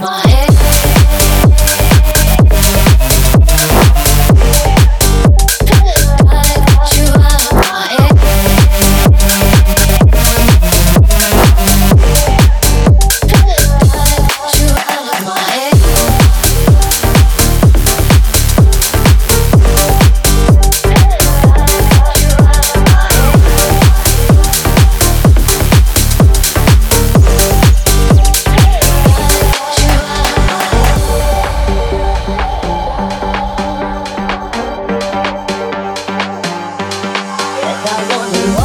my head. Oh,